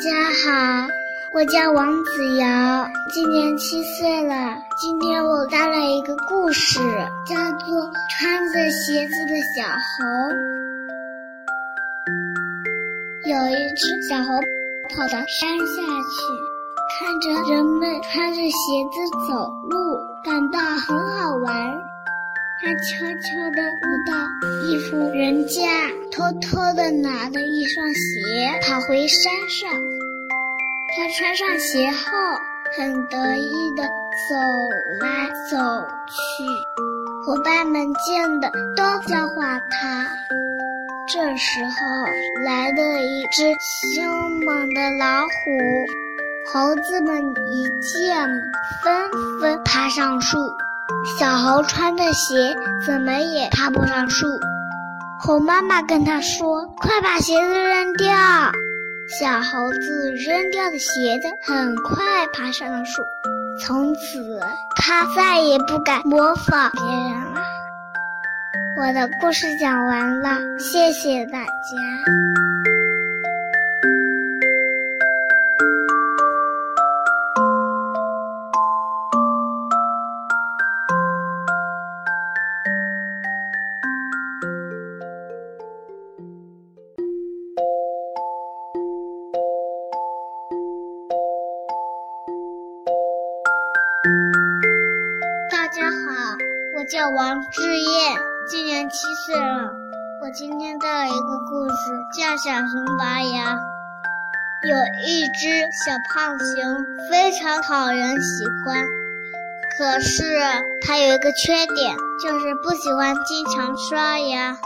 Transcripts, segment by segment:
大家好，我叫王子瑶，今年七岁了。今天我带来一个故事，叫做《穿着鞋子的小猴》。有一只小猴跑到山下去，看着人们穿着鞋子走路，感到很好玩。他悄悄地舞到一户人家，偷偷地拿了一双鞋跑回山上。他穿上鞋后，很得意地走来走去，伙伴们见的都笑话他。这时候来了一只凶猛的老虎，猴子们一见，纷纷爬上树。小猴穿的鞋怎么也爬不上树，猴妈妈跟他说：“快把鞋子扔掉。”小猴子扔掉的鞋子很快爬上了树，从此他再也不敢模仿别人了。我的故事讲完了，谢谢大家。我叫王志燕，今年七岁了。我今天带来一个故事，叫《小熊拔牙》。有一只小胖熊，非常讨人喜欢，可是它有一个缺点，就是不喜欢经常刷牙。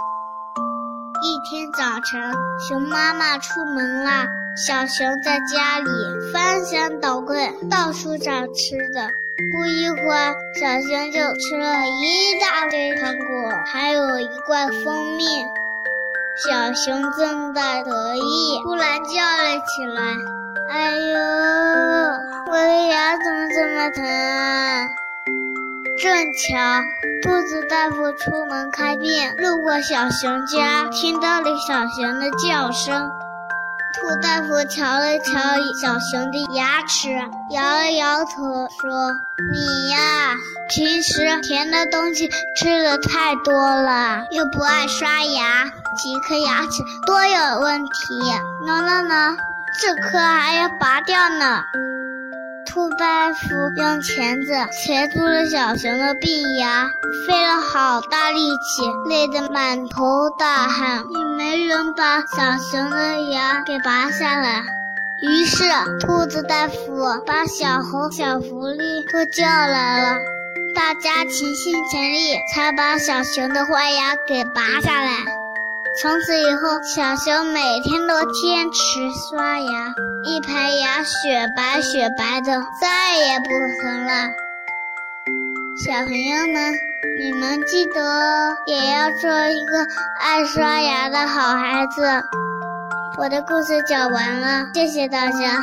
一天早晨，熊妈妈出门了，小熊在家里翻箱倒柜，到处找吃的。不一会儿，小熊就吃了一大堆糖果，还有一罐蜂蜜。小熊正在得意，突然叫了起来：“哎呦，我的牙怎么这么疼啊？”正巧兔子大夫出门看病，路过小熊家，听到了小熊的叫声。兔大夫瞧了瞧小熊的牙齿，摇了摇头，说：“你呀，平时甜的东西吃的太多了，又不爱刷牙，几颗牙齿多有问题。喏喏喏，这颗还要拔掉呢。”兔大夫用钳子钳住了小熊的病牙，费了好大力气，累得满头大汗，也没人把小熊的牙给拔下来。于是，兔子大夫把小猴、小狐狸都叫来了，大家齐心协力，才把小熊的坏牙给拔下来。从此以后，小熊每天都坚持刷牙。一排牙雪白雪白的，再也不疼了。小朋友们，你们记得也要做一个爱刷牙的好孩子。我的故事讲完了，谢谢大家。